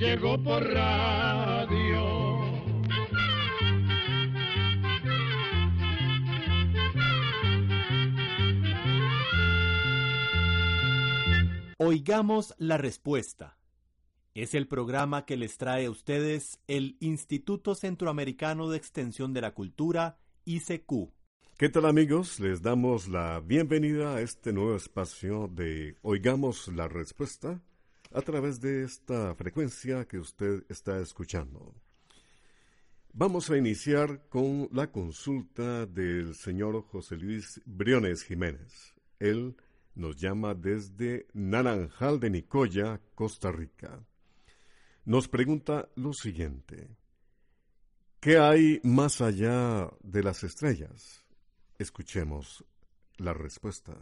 Llegó por radio. Oigamos la respuesta. Es el programa que les trae a ustedes el Instituto Centroamericano de Extensión de la Cultura, ICQ. ¿Qué tal amigos? Les damos la bienvenida a este nuevo espacio de Oigamos la Respuesta a través de esta frecuencia que usted está escuchando. Vamos a iniciar con la consulta del señor José Luis Briones Jiménez. Él nos llama desde Naranjal de Nicoya, Costa Rica. Nos pregunta lo siguiente. ¿Qué hay más allá de las estrellas? Escuchemos la respuesta.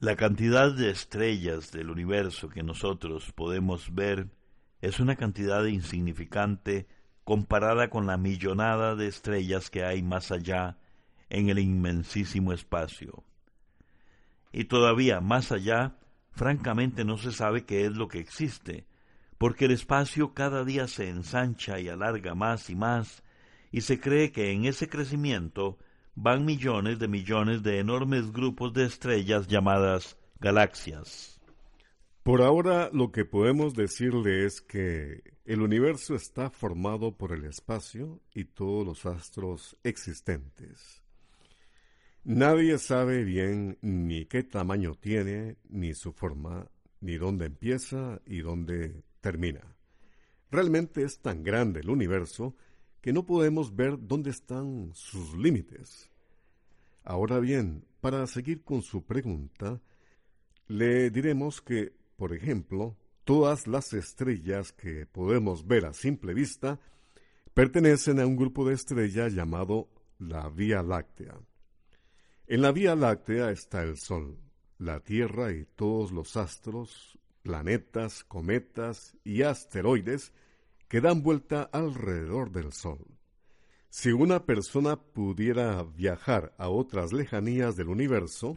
La cantidad de estrellas del universo que nosotros podemos ver es una cantidad insignificante comparada con la millonada de estrellas que hay más allá en el inmensísimo espacio. Y todavía más allá, francamente no se sabe qué es lo que existe, porque el espacio cada día se ensancha y alarga más y más, y se cree que en ese crecimiento van millones de millones de enormes grupos de estrellas llamadas galaxias. Por ahora lo que podemos decirle es que el universo está formado por el espacio y todos los astros existentes. Nadie sabe bien ni qué tamaño tiene, ni su forma, ni dónde empieza y dónde termina. Realmente es tan grande el universo que no podemos ver dónde están sus límites. Ahora bien, para seguir con su pregunta, le diremos que, por ejemplo, todas las estrellas que podemos ver a simple vista pertenecen a un grupo de estrellas llamado la Vía Láctea. En la Vía Láctea está el Sol, la Tierra y todos los astros, planetas, cometas y asteroides que dan vuelta alrededor del Sol. Si una persona pudiera viajar a otras lejanías del universo,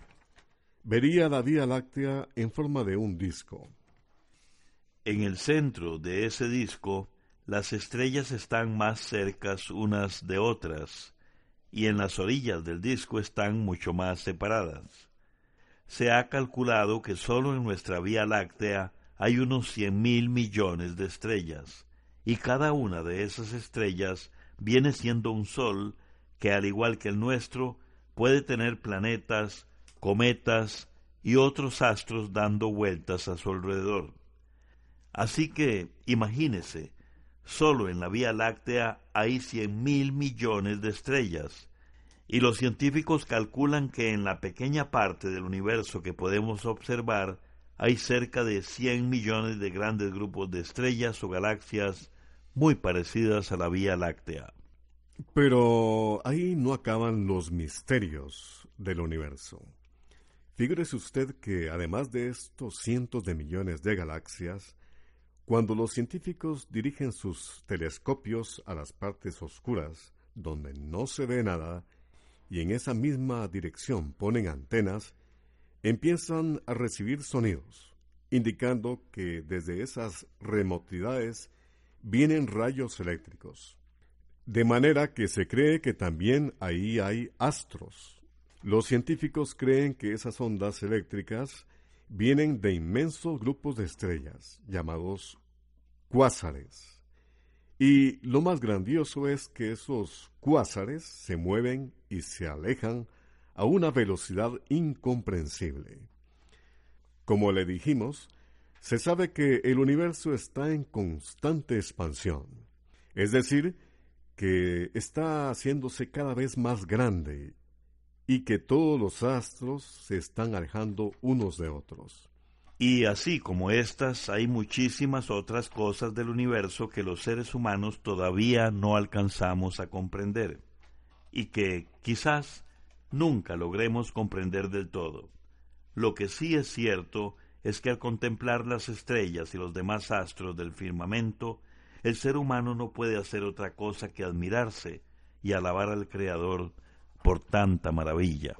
vería la Vía Láctea en forma de un disco. En el centro de ese disco, las estrellas están más cercas unas de otras, y en las orillas del disco están mucho más separadas. Se ha calculado que solo en nuestra Vía Láctea hay unos cien mil millones de estrellas, y cada una de esas estrellas viene siendo un sol que, al igual que el nuestro, puede tener planetas, cometas y otros astros dando vueltas a su alrededor. Así que, imagínese, solo en la Vía Láctea hay cien mil millones de estrellas, y los científicos calculan que en la pequeña parte del universo que podemos observar hay cerca de cien millones de grandes grupos de estrellas o galaxias muy parecidas a la Vía Láctea. Pero ahí no acaban los misterios del universo. Figúrese usted que además de estos cientos de millones de galaxias, cuando los científicos dirigen sus telescopios a las partes oscuras, donde no se ve nada, y en esa misma dirección ponen antenas, empiezan a recibir sonidos, indicando que desde esas remotidades vienen rayos eléctricos. De manera que se cree que también ahí hay astros. Los científicos creen que esas ondas eléctricas vienen de inmensos grupos de estrellas, llamados cuásares. Y lo más grandioso es que esos cuásares se mueven y se alejan a una velocidad incomprensible. Como le dijimos, se sabe que el universo está en constante expansión, es decir, que está haciéndose cada vez más grande y que todos los astros se están alejando unos de otros. Y así como estas, hay muchísimas otras cosas del universo que los seres humanos todavía no alcanzamos a comprender, y que quizás nunca logremos comprender del todo. Lo que sí es cierto es que al contemplar las estrellas y los demás astros del firmamento, el ser humano no puede hacer otra cosa que admirarse y alabar al Creador por tanta maravilla.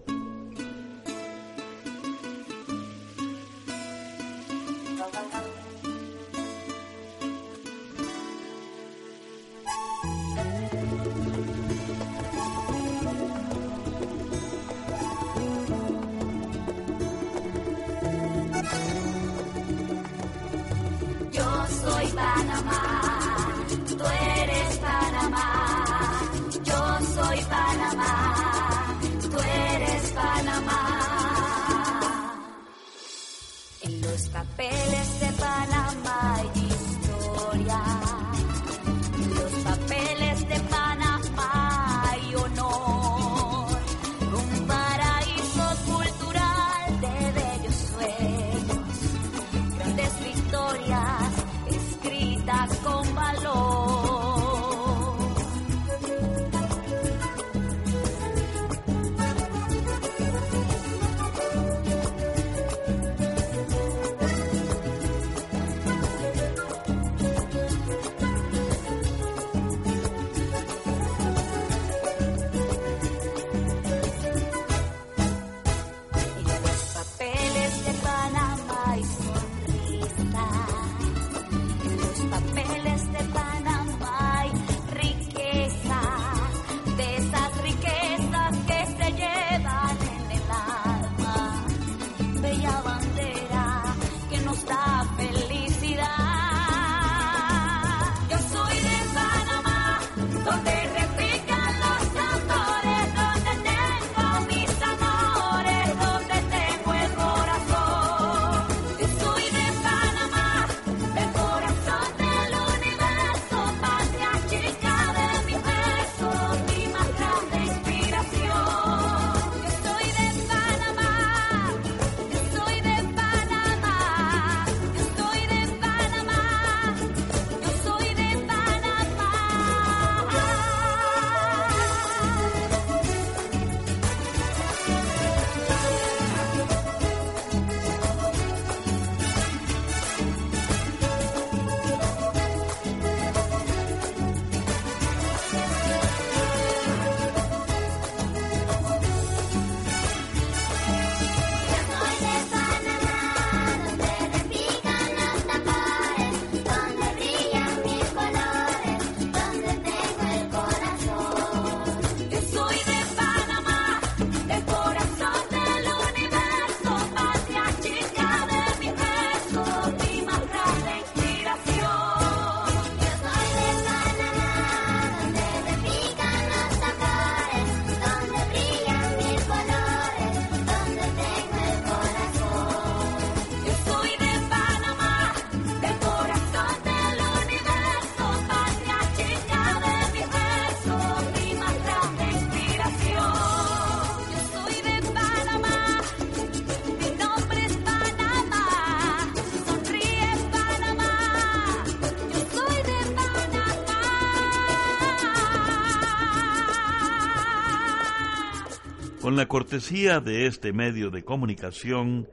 La cortesía de este medio de comunicación,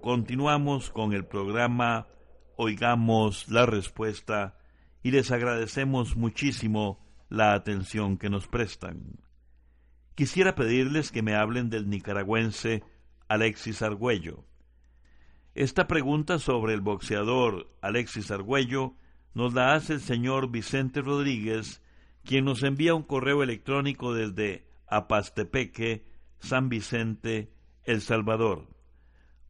continuamos con el programa Oigamos la Respuesta y les agradecemos muchísimo la atención que nos prestan. Quisiera pedirles que me hablen del nicaragüense Alexis Argüello. Esta pregunta sobre el boxeador Alexis Argüello nos la hace el señor Vicente Rodríguez, quien nos envía un correo electrónico desde Apastepeque, San Vicente, El Salvador.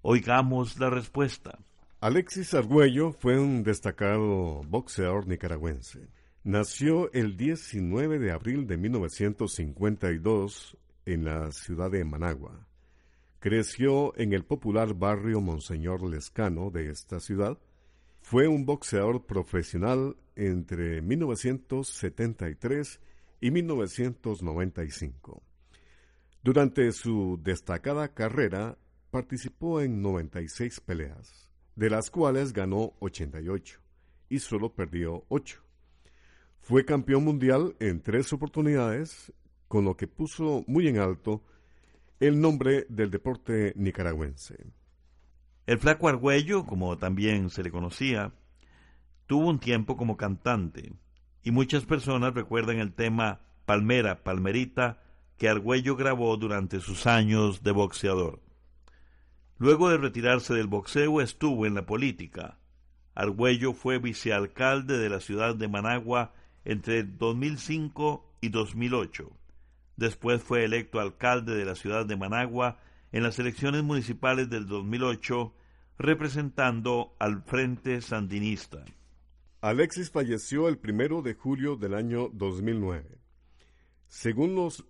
Oigamos la respuesta. Alexis Argüello fue un destacado boxeador nicaragüense. Nació el 19 de abril de 1952 en la ciudad de Managua. Creció en el popular barrio Monseñor Lescano de esta ciudad. Fue un boxeador profesional entre 1973 y 1995. Durante su destacada carrera participó en 96 peleas, de las cuales ganó 88 y solo perdió 8. Fue campeón mundial en tres oportunidades, con lo que puso muy en alto el nombre del deporte nicaragüense. El flaco Argüello, como también se le conocía, tuvo un tiempo como cantante, y muchas personas recuerdan el tema Palmera, Palmerita, que Argüello grabó durante sus años de boxeador. Luego de retirarse del boxeo estuvo en la política. Argüello fue vicealcalde de la ciudad de Managua entre 2005 y 2008. Después fue electo alcalde de la ciudad de Managua en las elecciones municipales del 2008, representando al Frente Sandinista. Alexis falleció el primero de julio del año 2009. Según los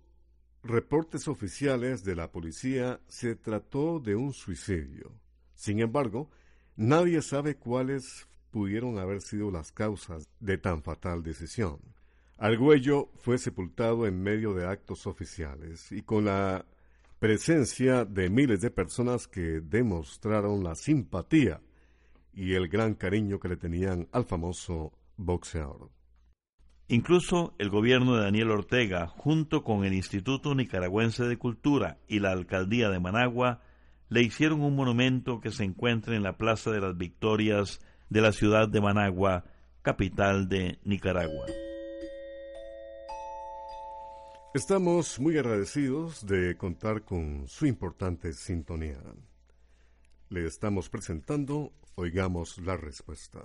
reportes oficiales de la policía, se trató de un suicidio. Sin embargo, nadie sabe cuáles pudieron haber sido las causas de tan fatal decisión. Argüello fue sepultado en medio de actos oficiales y con la presencia de miles de personas que demostraron la simpatía y el gran cariño que le tenían al famoso boxeador. Incluso el gobierno de Daniel Ortega, junto con el Instituto Nicaragüense de Cultura y la Alcaldía de Managua, le hicieron un monumento que se encuentra en la Plaza de las Victorias de la ciudad de Managua, capital de Nicaragua. Estamos muy agradecidos de contar con su importante sintonía. Le estamos presentando Oigamos la Respuesta.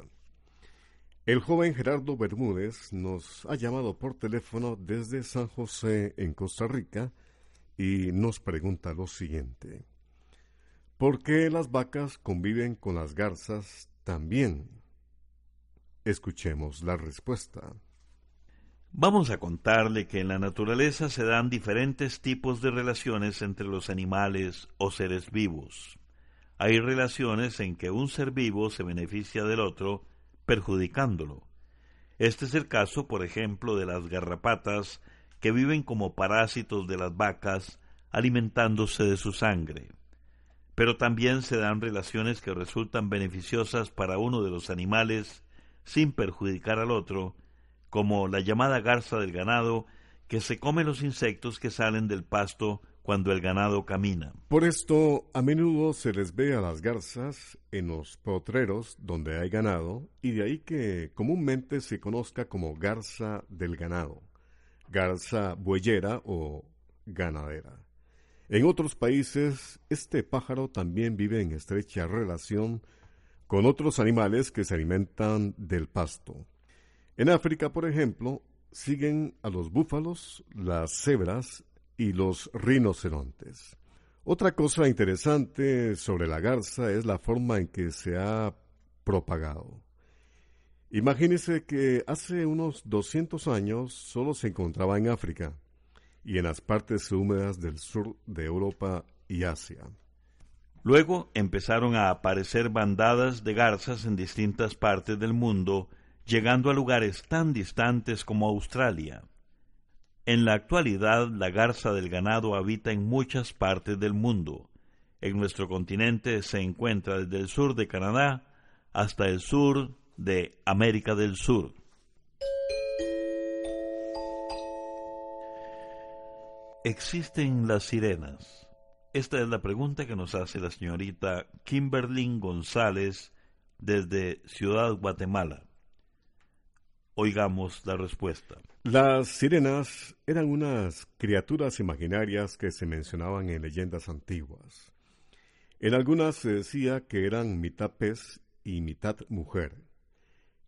El joven Gerardo Bermúdez nos ha llamado por teléfono desde San José, en Costa Rica, y nos pregunta lo siguiente. ¿Por qué las vacas conviven con las garzas también. Escuchemos la respuesta. Vamos a contarle que en la naturaleza se dan diferentes tipos de relaciones entre los animales o seres vivos. Hay relaciones en que un ser vivo se beneficia del otro, perjudicándolo. Este es el caso, por ejemplo, de las garrapatas, que viven como parásitos de las vacas, alimentándose de su sangre pero también se dan relaciones que resultan beneficiosas para uno de los animales sin perjudicar al otro, como la llamada garza del ganado, que se come los insectos que salen del pasto cuando el ganado camina. Por esto, a menudo se les ve a las garzas en los potreros donde hay ganado, y de ahí que comúnmente se conozca como garza del ganado, garza bueyera o ganadera. En otros países, este pájaro también vive en estrecha relación con otros animales que se alimentan del pasto. En África, por ejemplo, siguen a los búfalos, las cebras y los rinocerontes. Otra cosa interesante sobre la garza es la forma en que se ha propagado. Imagínese que hace unos 200 años solo se encontraba en África y en las partes húmedas del sur de Europa y Asia. Luego empezaron a aparecer bandadas de garzas en distintas partes del mundo, llegando a lugares tan distantes como Australia. En la actualidad, la garza del ganado habita en muchas partes del mundo. En nuestro continente se encuentra desde el sur de Canadá hasta el sur de América del Sur. ¿Existen las sirenas? Esta es la pregunta que nos hace la señorita Kimberlyn González desde Ciudad Guatemala. Oigamos la respuesta. Las sirenas eran unas criaturas imaginarias que se mencionaban en leyendas antiguas. En algunas se decía que eran mitad pez y mitad mujer,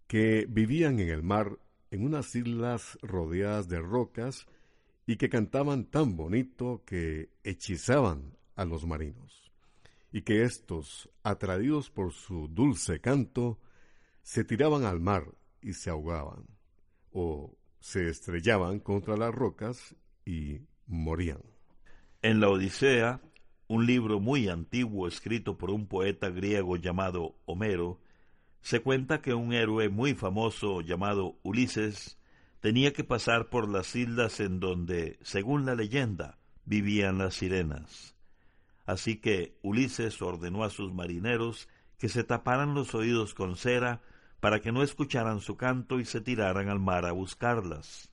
que vivían en el mar en unas islas rodeadas de rocas y que cantaban tan bonito que hechizaban a los marinos, y que éstos, atraídos por su dulce canto, se tiraban al mar y se ahogaban. o se estrellaban contra las rocas y morían. En la Odisea, un libro muy antiguo escrito por un poeta griego llamado Homero, se cuenta que un héroe muy famoso llamado Ulises tenía que pasar por las islas en donde, según la leyenda, vivían las sirenas. Así que Ulises ordenó a sus marineros que se taparan los oídos con cera para que no escucharan su canto y se tiraran al mar a buscarlas.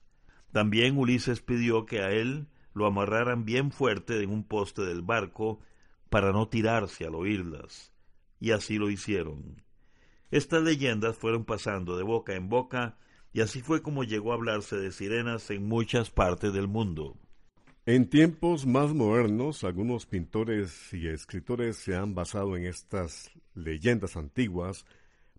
También Ulises pidió que a él lo amarraran bien fuerte en un poste del barco para no tirarse al oírlas, y así lo hicieron. Estas leyendas fueron pasando de boca en boca, y así fue como llegó a hablarse de sirenas en muchas partes del mundo. En tiempos más modernos, algunos pintores y escritores se han basado en estas leyendas antiguas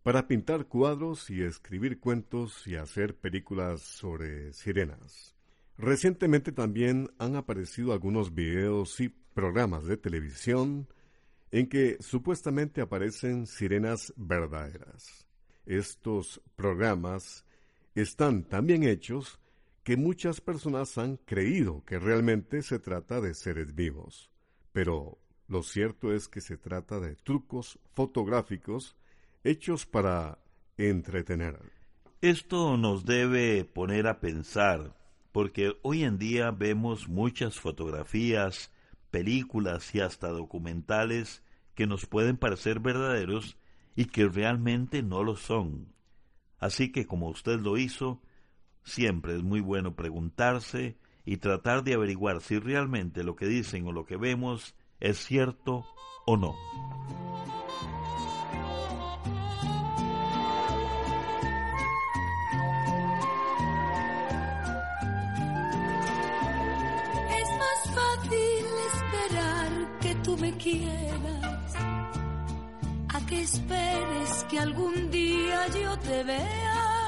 para pintar cuadros y escribir cuentos y hacer películas sobre sirenas. Recientemente también han aparecido algunos videos y programas de televisión en que supuestamente aparecen sirenas verdaderas. Estos programas están tan bien hechos que muchas personas han creído que realmente se trata de seres vivos. Pero lo cierto es que se trata de trucos fotográficos hechos para entretener. Esto nos debe poner a pensar, porque hoy en día vemos muchas fotografías, películas y hasta documentales que nos pueden parecer verdaderos y que realmente no lo son. Así que como usted lo hizo, siempre es muy bueno preguntarse y tratar de averiguar si realmente lo que dicen o lo que vemos es cierto o no. A que esperes que algún día yo te vea.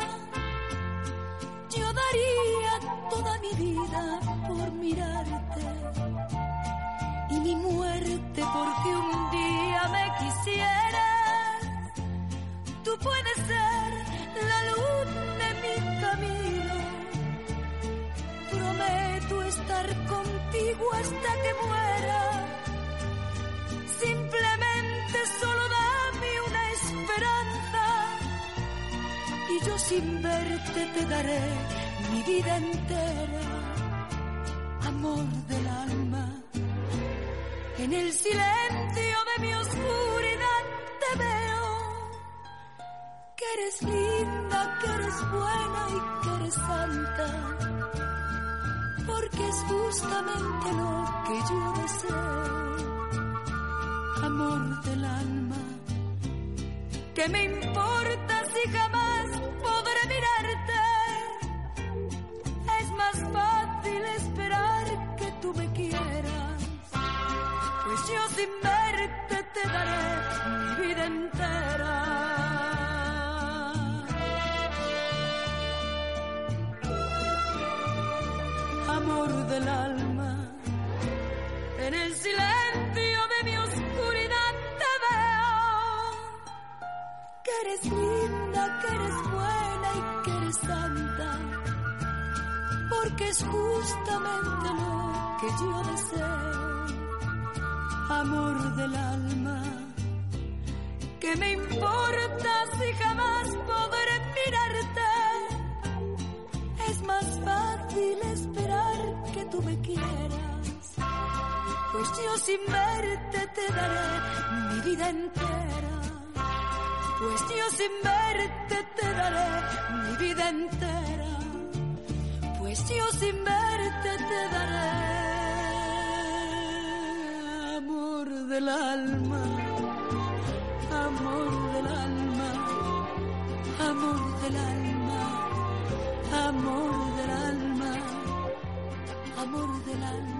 Yo daría toda mi vida por mirarte y mi muerte porque un día me quisieras. Tú puedes ser la luz de mi camino. Prometo estar contigo hasta que muera sin verte te daré mi vida entera. Amor del alma, en el silencio de mi oscuridad te veo. Que eres linda, que eres buena y que eres santa. Porque es justamente lo que yo deseo amor del alma. ¿Qué me importa si jamás verte te daré mi vida entera. Amor del alma, en el silencio de mi eres linda, que eres buena y que eres santa, porque es justamente lo que yo deseo, amor del alma. ¿Qué me importa si jamás podré mirarte? Es más fácil esperar que tú me quieras, pues yo sin verte te daré mi vida entera pues yo sin verte te daré mi vida entera, pues yo sin verte te daré alma, amor del alma, amor del alma, amor del alma, amor del alma.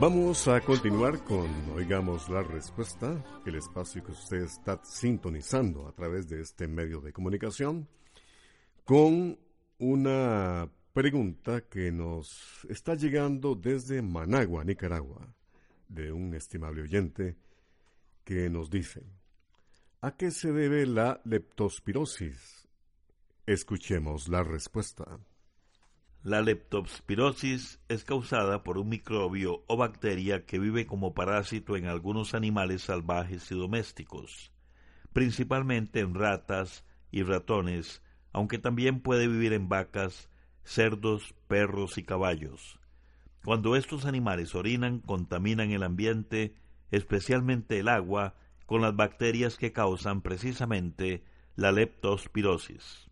Vamos a continuar con Oigamos la Respuesta, el espacio que usted está sintonizando a través de este medio de comunicación, con una pregunta que nos está llegando desde Managua, Nicaragua, de un estimable oyente que nos dice, ¿a qué se debe la leptospirosis? Escuchemos la respuesta. La leptospirosis es causada por un microbio o bacteria que vive como parásito en algunos animales salvajes y domésticos, principalmente en ratas y ratones, aunque también puede vivir en vacas, cerdos, perros y caballos. Cuando estos animales orinan, contaminan el ambiente, especialmente el agua, con las bacterias que causan precisamente la leptospirosis.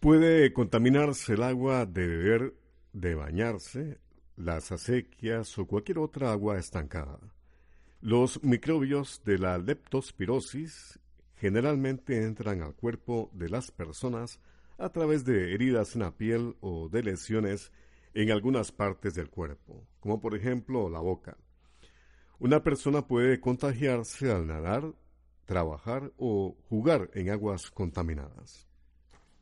Puede contaminarse el agua de beber, de bañarse, las acequias o cualquier otra agua estancada. Los microbios de la leptospirosis generalmente entran al cuerpo de las personas a través de heridas en la piel o de lesiones en algunas partes del cuerpo, como por ejemplo la boca. Una persona puede contagiarse al nadar, trabajar o jugar en aguas contaminadas.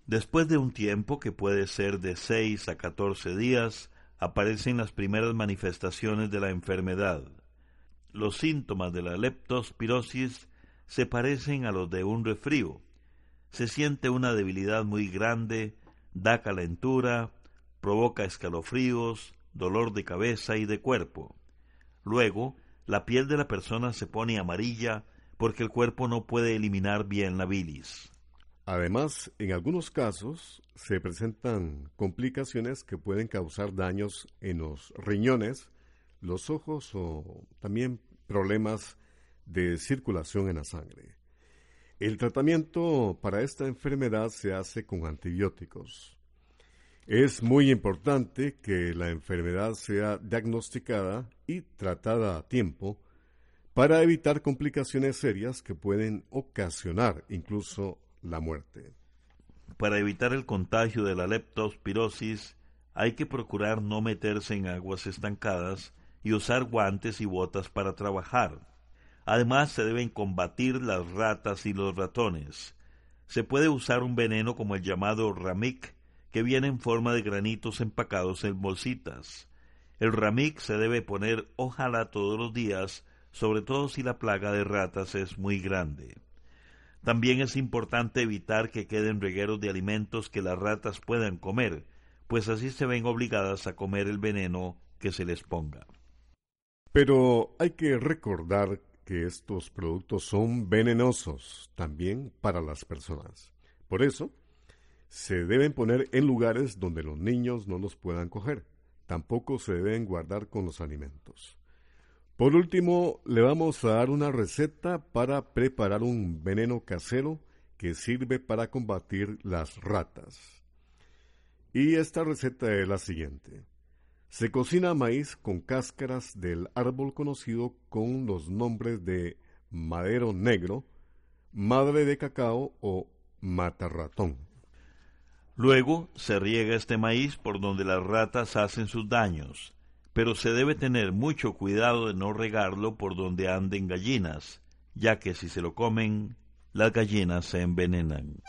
Después de un tiempo que puede ser de 6 a 14 días, aparecen las primeras manifestaciones de la enfermedad. Los síntomas de la leptospirosis se parecen a los de un resfrío. Se siente una debilidad muy grande, da calentura, provoca escalofríos, dolor de cabeza y de cuerpo. Luego, la piel de la persona se pone amarilla porque el cuerpo no puede eliminar bien la bilis. Además, en algunos casos se presentan complicaciones que pueden causar daños en los riñones, los ojos o también problemas de circulación en la sangre. El tratamiento para esta enfermedad se hace con antibióticos. Es muy importante que la enfermedad sea diagnosticada y tratada a tiempo para evitar complicaciones serias que pueden ocasionar incluso la muerte. Para evitar el contagio de la leptospirosis, hay que procurar no meterse en aguas estancadas y usar guantes y botas para trabajar. Además, se deben combatir las ratas y los ratones. Se puede usar un veneno como el llamado ramic, que viene en forma de granitos empacados en bolsitas. El ramic se debe poner ojalá todos los días, sobre todo si la plaga de ratas es muy grande. También es importante evitar que queden regueros de alimentos que las ratas puedan comer, pues así se ven obligadas a comer el veneno que se les ponga. Pero hay que recordar que estos productos son venenosos también para las personas. Por eso, se deben poner en lugares donde los niños no los puedan coger. Tampoco se deben guardar con los alimentos. Por último, le vamos a dar una receta para preparar un veneno casero que sirve para combatir las ratas. Y esta receta es la siguiente. Se cocina maíz con cáscaras del árbol conocido con los nombres de madero negro, madre de cacao o matarratón. Luego se riega este maíz por donde las ratas hacen sus daños pero se debe tener mucho cuidado de no regarlo por donde anden gallinas, ya que si se lo comen, las gallinas se envenenan.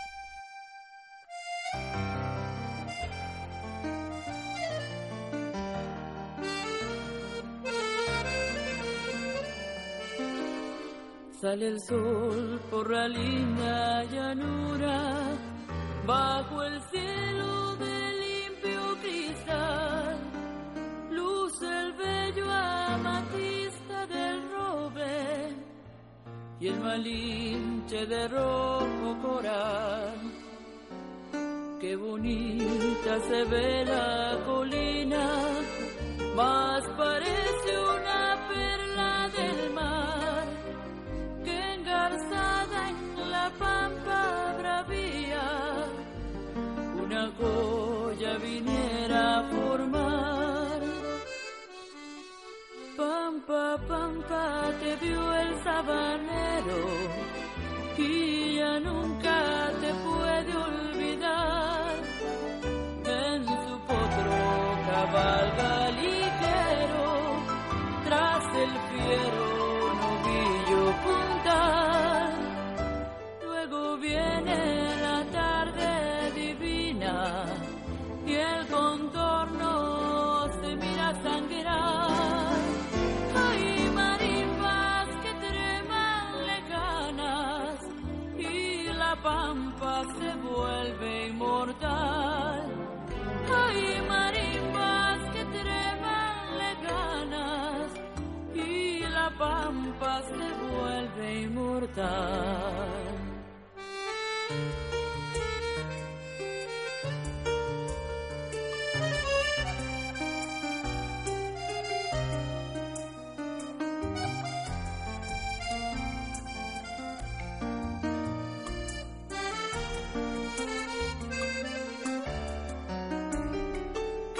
Sale el sol por la linda llanura, bajo el cielo de limpio cristal el bello amatista del roble y el malinche de rojo coral. Qué bonita se ve la colina, más parece una viniera a formar. Pampa, pampa, te vio el sabanero y ya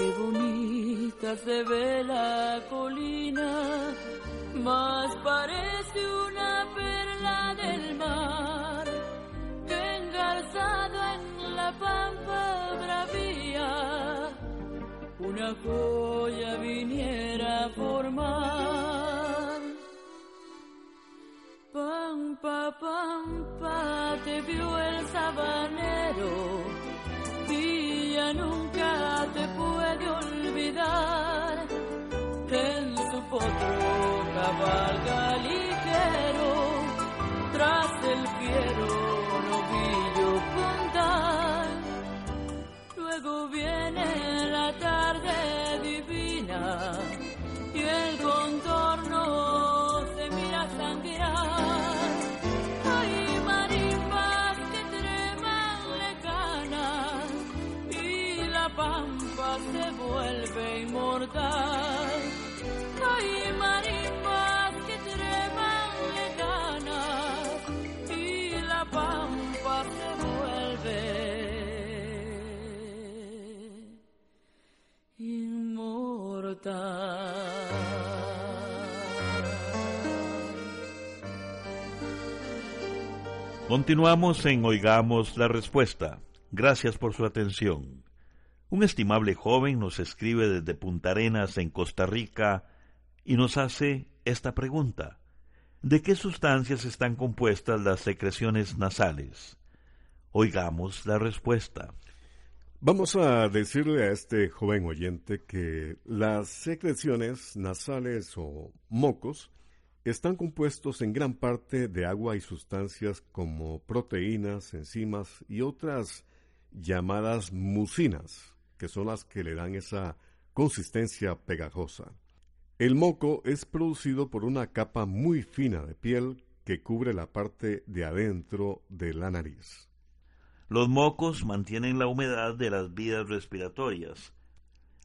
Qué bonita se ve la colina, más parece una joya viniera a formar. Pampa, pampa, te vio el sabanero ya nunca te puede olvidar. En su potro cabalga ligero, tras love. Continuamos en Oigamos la Respuesta. Gracias por su atención. Un estimable joven nos escribe desde Punta Arenas, en Costa Rica, y nos hace esta pregunta. ¿De qué sustancias están compuestas las secreciones nasales? Oigamos la respuesta. Vamos a decirle a este joven oyente que las secreciones nasales o mocos están compuestos en gran parte de agua y sustancias como proteínas, enzimas y otras llamadas mucinas, que son las que le dan esa consistencia pegajosa. El moco es producido por una capa muy fina de piel que cubre la parte de adentro de la nariz. Los mocos mantienen la humedad de las vías respiratorias.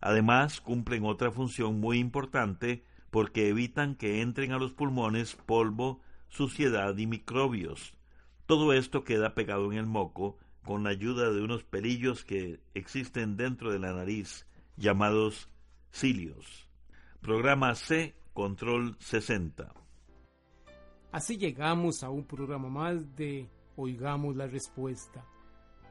Además, cumplen otra función muy importante porque evitan que entren a los pulmones polvo, suciedad y microbios. Todo esto queda pegado en el moco con la ayuda de unos pelillos que existen dentro de la nariz, llamados cilios. Programa C, Control 60. Así llegamos a un programa más de Oigamos la Respuesta.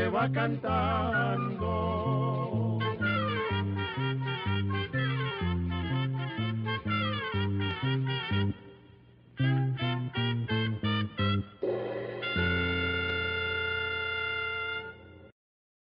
se va cantando